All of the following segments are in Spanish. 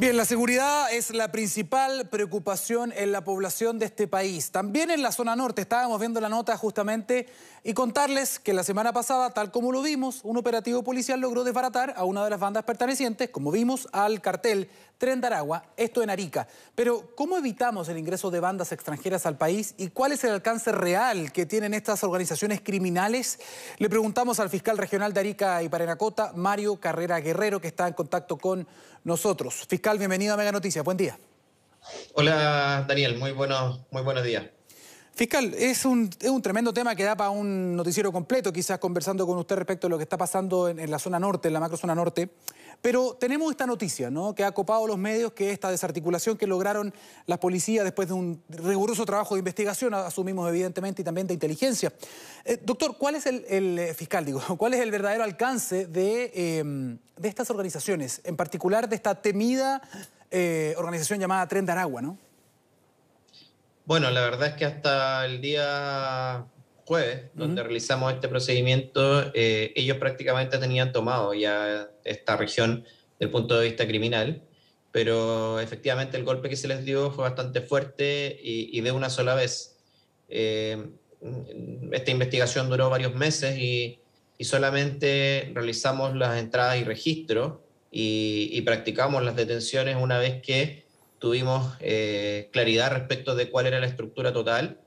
Bien, la seguridad es la principal preocupación en la población de este país. También en la zona norte estábamos viendo la nota justamente y contarles que la semana pasada, tal como lo vimos, un operativo policial logró desbaratar a una de las bandas pertenecientes, como vimos, al cartel Tren de Aragua, esto en Arica. Pero, ¿cómo evitamos el ingreso de bandas extranjeras al país y cuál es el alcance real que tienen estas organizaciones criminales? Le preguntamos al fiscal regional de Arica y Parenacota, Mario Carrera Guerrero, que está en contacto con nosotros. Fiscal, bienvenido a Mega Noticias. Buen día. Hola, Daniel. Muy, buenos, muy buenos días. Fiscal, es un, tremendo tema que da para un noticiero completo, quizás conversando con usted respecto a lo que está pasando en, la zona norte, en la macrozona norte. Pero tenemos esta noticia, ¿no? Que ha copado los medios, que esta desarticulación que lograron las policías después de un riguroso trabajo de investigación, asumimos evidentemente, y también de inteligencia. Eh, doctor, ¿cuál es el, eh, fiscal, digo, cuál es el verdadero alcance de, em, de estas organizaciones, en particular de esta temida eh, organización llamada Tren de Aragua, ¿no? Bueno, la verdad es que hasta el día jueves, donde realizamos este procedimiento, eh, ellos prácticamente tenían tomado ya esta región desde el punto de vista criminal, pero efectivamente el golpe que se les dio fue bastante fuerte y, de una sola vez. Eh, esta investigación duró varios meses y, solamente realizamos las entradas y registros y, y practicamos las detenciones una vez que tuvimos eh, claridad respecto de cuál era la estructura total,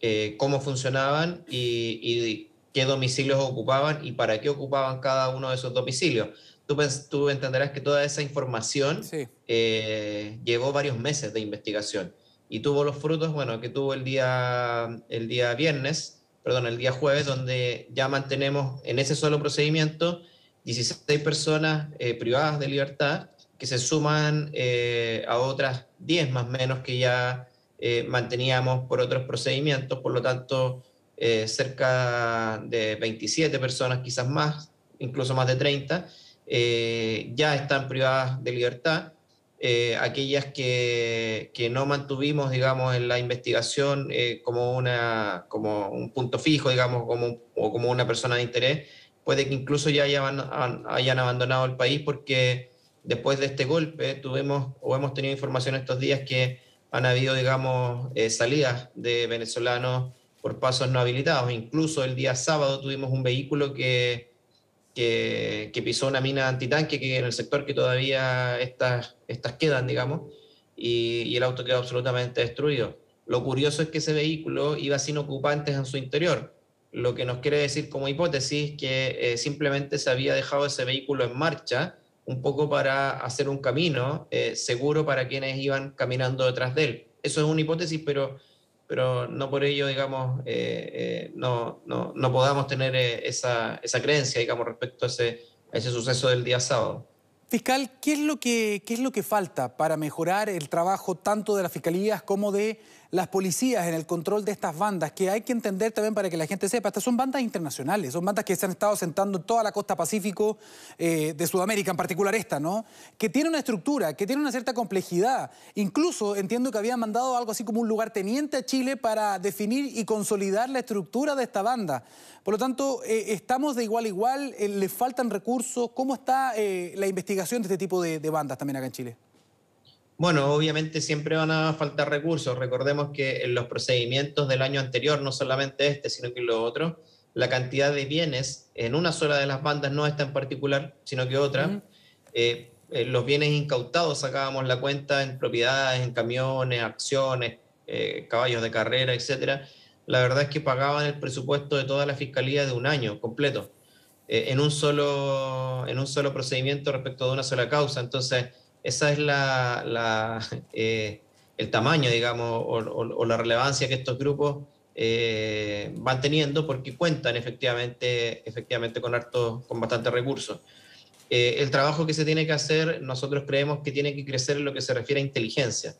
eh, cómo funcionaban y, qué domicilios ocupaban y para qué ocupaban cada uno de esos domicilios. Tú, tú entenderás que toda esa información eh, llevó varios meses de investigación y tuvo los frutos, bueno, que tuvo el día, el día viernes, perdón, el día jueves, donde ya mantenemos en ese solo procedimiento 16 personas privadas de libertad que se suman eh, a otras 10 más o menos que ya eh, manteníamos por otros procedimientos, por lo tanto, eh, cerca de 27 personas, quizás más, incluso más de 30, ya están privadas de libertad. aquellas que, que, no mantuvimos, digamos, en la investigación como, una, como un punto fijo, digamos, como, o como una persona de interés, puede que incluso ya hayan abandonado el país porque después de este golpe tuvimos o hemos tenido información estos días que han habido, digamos, eh, salidas de venezolanos por pasos no habilitados. Incluso el día sábado tuvimos un vehículo que, que, pisó una mina antitanque que en el sector que todavía estas, estas quedan, digamos, y, el auto quedó absolutamente destruido. Lo curioso es que ese vehículo iba sin ocupantes en su interior, lo que nos quiere decir como hipótesis que eh, simplemente se había dejado ese vehículo en marcha un poco para hacer un camino eh, seguro para quienes iban caminando detrás de él. Eso es una hipótesis, pero, pero no por ello, digamos, eh, eh, no, no, no, podamos tener esa, esa, creencia, digamos, respecto a ese, a ese suceso del día sábado. Fiscal, ¿qué es, lo que, ¿qué es lo que falta para mejorar el trabajo tanto de las fiscalías como de las policías en el control de estas bandas? Que hay que entender también para que la gente sepa, estas son bandas internacionales, son bandas que se han estado sentando en toda la costa pacífico eh, de Sudamérica, en particular esta, ¿no? Que tiene una estructura, que tiene una cierta complejidad. Incluso entiendo que habían mandado algo así como un lugarteniente a Chile para definir y consolidar la estructura de esta banda. Por lo tanto, eh, estamos de igual a igual, eh, le faltan recursos. ¿Cómo está la investigación? de este tipo de, bandas también acá en Chile? Bueno, obviamente siempre van a faltar recursos. Recordemos que en los procedimientos del año anterior, no solamente este, sino que los otros, la cantidad de bienes en una sola de las bandas no está en particular, sino que otra. Eh, eh, los bienes incautados sacábamos la cuenta en propiedades, en camiones, acciones, eh, caballos de carrera, etcétera. La verdad es que pagaban el presupuesto de toda la fiscalía de un año completo. Eh, en, un solo, en un solo procedimiento respecto de una sola causa. Entonces, esa es la, eh, el tamaño, digamos, o, la relevancia que estos grupos eh, van teniendo porque cuentan efectivamente, efectivamente con, harto, con bastantes recursos. el trabajo que se tiene que hacer, nosotros creemos que tiene que crecer en lo que se refiere a inteligencia.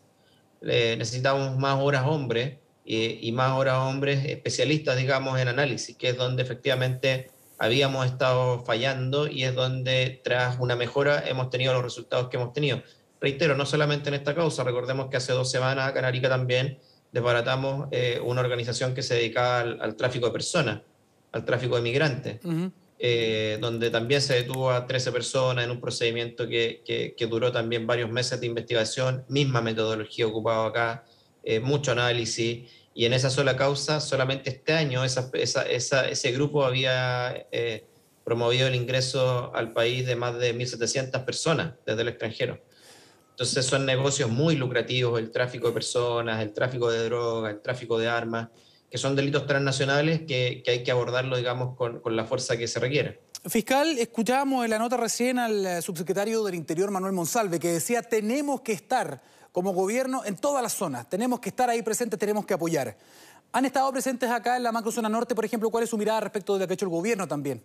necesitamos más horas hombres y más horas hombres especialistas, digamos, en análisis, que es donde efectivamente habíamos estado fallando y es donde tras una mejora hemos tenido los resultados que hemos tenido. Reitero, no solamente en esta causa, recordemos que hace dos semanas acá en Arica también desbaratamos eh, una organización que se dedicaba al, tráfico de personas, al tráfico de migrantes. eh, donde también se detuvo a 13 personas en un procedimiento que, que, duró también varios meses de investigación, misma metodología ocupada acá, eh, mucho análisis, y en esa sola causa, solamente este año ese grupo había eh, promovido el ingreso al país de más de 1.700 personas desde el extranjero. Entonces son negocios muy lucrativos, el tráfico de personas, el tráfico de drogas, el tráfico de armas, que son delitos transnacionales que, hay que abordarlo, digamos, con, la fuerza que se requiere. Fiscal, escuchábamos en la nota recién al eh, subsecretario del Interior, Manuel Monsalve, que decía tenemos que estar como gobierno en todas las zonas, tenemos que estar ahí presentes, tenemos que apoyar. ¿Han estado presentes acá en la macrozona norte, por ejemplo? ¿Cuál es su mirada respecto de lo que ha hecho el gobierno también?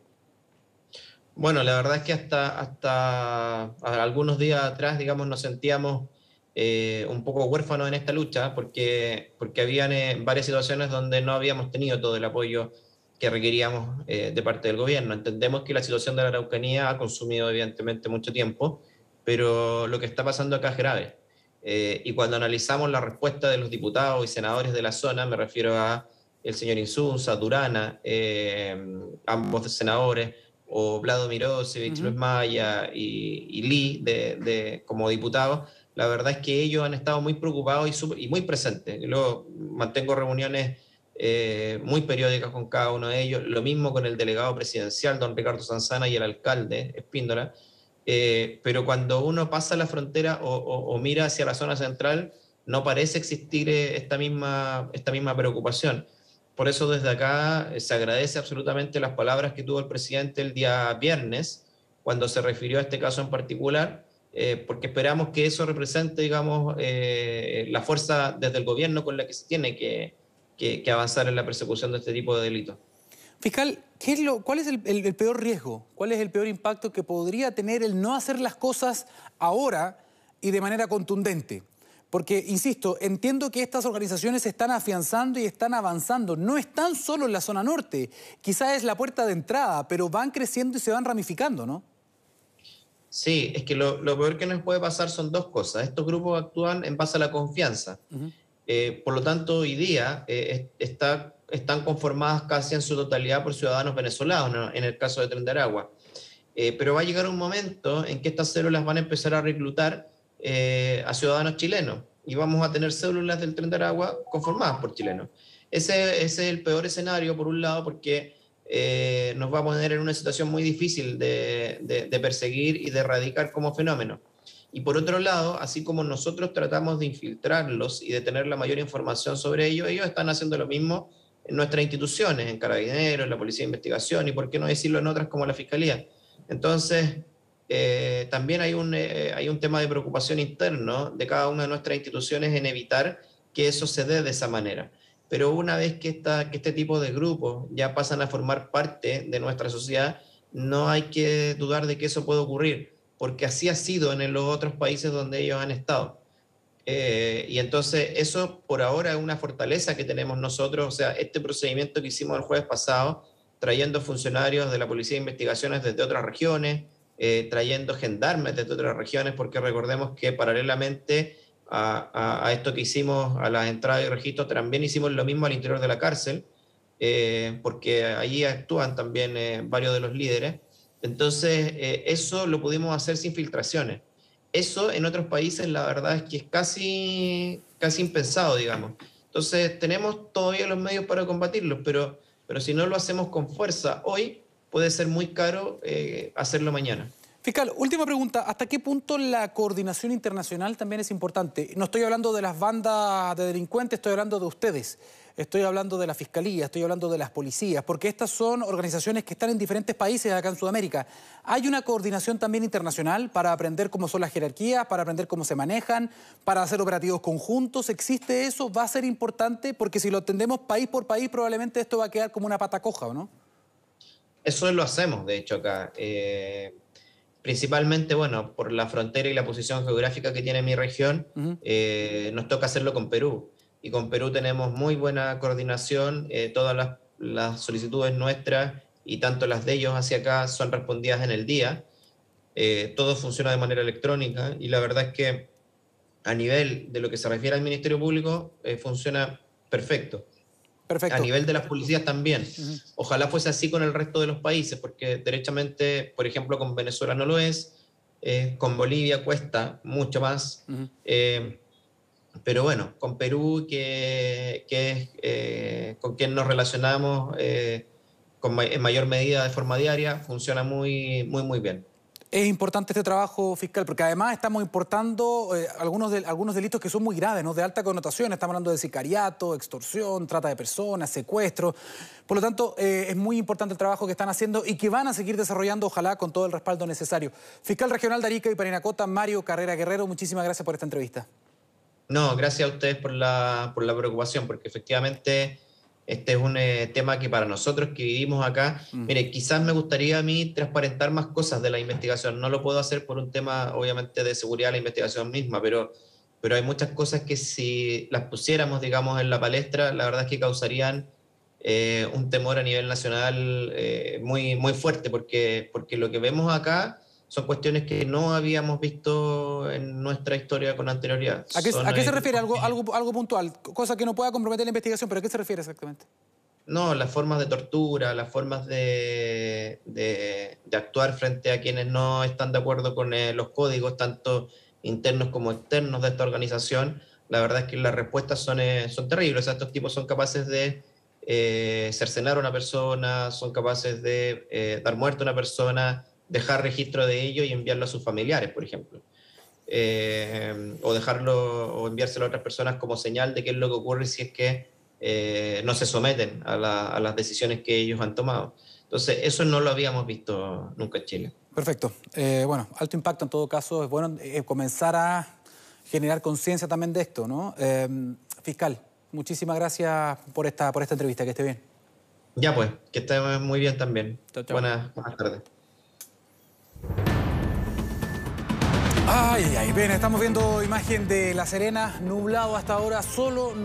Bueno, la verdad es que hasta, hasta algunos días atrás, digamos, nos sentíamos eh, un poco huérfanos en esta lucha, porque, porque habían eh, varias situaciones donde no habíamos tenido todo el apoyo que requeríamos eh, de parte del gobierno. Entendemos que la situación de la Araucanía ha consumido evidentemente mucho tiempo, pero lo que está pasando acá es grave. Y cuando analizamos la respuesta de los diputados y senadores de la zona, me refiero a el señor Insunza, Durana, ambos senadores, o Vlado Mirosevich, Luis Maya y, Lee de, como diputados, la verdad es que ellos han estado muy preocupados y, muy presentes. Yo mantengo reuniones eh, muy periódicas con cada uno de ellos, lo mismo con el delegado presidencial, don Ricardo Sanzana, y el alcalde, Espíndola. Eh, pero cuando uno pasa la frontera o, mira hacia la zona central, no parece existir eh, esta misma, esta misma preocupación. Por eso desde acá se agradece absolutamente las palabras que tuvo el presidente el día viernes, cuando se refirió a este caso en particular, eh, porque esperamos que eso represente, digamos, eh, la fuerza desde el gobierno con la que se tiene que, avanzar en la persecución de este tipo de delitos. Fiscal, ¿qué es lo, ¿cuál es el, el, peor riesgo? ¿Cuál es el peor impacto que podría tener el no hacer las cosas ahora y de manera contundente? Porque, insisto, entiendo que estas organizaciones se están afianzando y están avanzando. No están solo en la zona norte. Quizás es la puerta de entrada, pero van creciendo y se van ramificando, ¿no? Sí, es que lo, peor que nos puede pasar son dos cosas. Estos grupos actúan en base a la confianza. Eh, por lo tanto, hoy día eh, está, están conformadas casi en su totalidad por ciudadanos venezolanos, en el caso de Tren de Aragua. Eh, pero va a llegar un momento en que estas células van a empezar a reclutar a ciudadanos chilenos y vamos a tener células del Tren de Aragua conformadas por chilenos. Ese, ese es el peor escenario, por un lado, porque eh, nos va a poner en una situación muy difícil de, perseguir y de erradicar como fenómeno. Y por otro lado, así como nosotros tratamos de infiltrarlos y de tener la mayor información sobre ellos, ellos están haciendo lo mismo en nuestras instituciones, en Carabineros, en la Policía de Investigación y, por qué no decirlo, en otras como la Fiscalía. Entonces, eh, también hay un, eh, hay un tema de preocupación interno de cada una de nuestras instituciones en evitar que eso se dé de esa manera pero una vez que, esta, que este tipo de grupos ya pasan a formar parte de nuestra sociedad, no hay que dudar de que eso puede ocurrir, porque así ha sido en los otros países donde ellos han estado. Eh, y entonces eso por ahora es una fortaleza que tenemos nosotros, o sea, este procedimiento que hicimos el jueves pasado, trayendo funcionarios de la Policía de Investigaciones desde otras regiones, eh, trayendo gendarmes desde otras regiones, porque recordemos que paralelamente a, esto que hicimos a las entradas y registros, también hicimos lo mismo al interior de la cárcel, eh, porque allí actúan también eh, varios de los líderes. Entonces, eh, eso lo pudimos hacer sin filtraciones. Eso en otros países, la verdad es que es casi, casi impensado, digamos. Entonces, tenemos todavía los medios para combatirlos, pero, pero si no lo hacemos con fuerza hoy, puede ser muy caro hacerlo mañana. Fiscal, última pregunta. ¿Hasta qué punto la coordinación internacional también es importante? No estoy hablando de las bandas de delincuentes, estoy hablando de ustedes. Estoy hablando de la Fiscalía, estoy hablando de las policías, porque estas son organizaciones que están en diferentes países acá en Sudamérica. ¿Hay una coordinación también internacional para aprender cómo son las jerarquías, para aprender cómo se manejan, para hacer operativos conjuntos? ¿Existe eso? ¿Va a ser importante? Porque si lo atendemos país por país, probablemente esto va a quedar como una pata coja, ¿o no? Eso lo hacemos, de hecho, acá. Eh, principalmente, bueno, por la frontera y la posición geográfica que tiene mi región, eh, nos toca hacerlo con Perú. Y con Perú tenemos muy buena coordinación, eh, todas las, solicitudes nuestras y tanto las de ellos hacia acá son respondidas en el día. Eh, todo funciona de manera electrónica y la verdad es que a nivel de lo que se refiere al Ministerio Público funciona perfecto. A nivel de las policías también. Ojalá fuese así con el resto de los países, porque derechamente, por ejemplo, con Venezuela no lo es, eh, con Bolivia cuesta mucho más. Eh, pero bueno, con Perú, que, es eh, con quien nos relacionamos con, en mayor medida de forma diaria, funciona muy, muy, muy bien. Es importante este trabajo fiscal porque además estamos importando eh, algunos, algunos delitos que son muy graves, ¿no? de alta connotación. Estamos hablando de sicariato, extorsión, trata de personas, secuestro. Por lo tanto, eh, es muy importante el trabajo que están haciendo y que van a seguir desarrollando, ojalá, con todo el respaldo necesario. Fiscal Regional de Arica y Parinacota, Mario Carrera Guerrero, muchísimas gracias por esta entrevista. No, gracias a ustedes por la, por la preocupación, porque efectivamente este es un eh, tema que para nosotros que vivimos acá, mm. mire, quizás me gustaría a mí transparentar más cosas de la investigación. No lo puedo hacer por un tema, obviamente, de seguridad de la investigación misma, pero, pero hay muchas cosas que si las pusiéramos, digamos, en la palestra, la verdad es que causarían eh, un temor a nivel nacional eh, muy, muy fuerte, porque, porque lo que vemos acá son cuestiones que no habíamos visto en nuestra historia con anterioridad. ¿A qué, se refiere? ¿Algo, algo, algo puntual, cosa que no pueda comprometer la investigación, pero ¿a qué se refiere exactamente? No, las formas de tortura, las formas de, de, actuar frente a quienes no están de acuerdo con eh, los códigos, tanto internos como externos de esta organización, la verdad es que las respuestas son, eh, son terribles. estos tipos son capaces de eh, cercenar a una persona, son capaces de eh, dar muerte a una persona, dejar registro de ello y enviarlo a sus familiares, por ejemplo. Eh, o dejarlo o enviárselo a otras personas como señal de qué es lo que ocurre si es que eh, no se someten a, las decisiones que ellos han tomado. Entonces, eso no lo habíamos visto nunca en Chile. Perfecto. Eh, bueno, alto impacto en todo caso. Es bueno comenzar a generar conciencia también de esto, ¿no? fiscal, muchísimas gracias por esta, por esta entrevista. Que esté bien. Ya pues, que esté muy bien también. buenas tardes. Ay, ay. Bien, estamos viendo imagen de La Serena, nublado hasta ahora, solo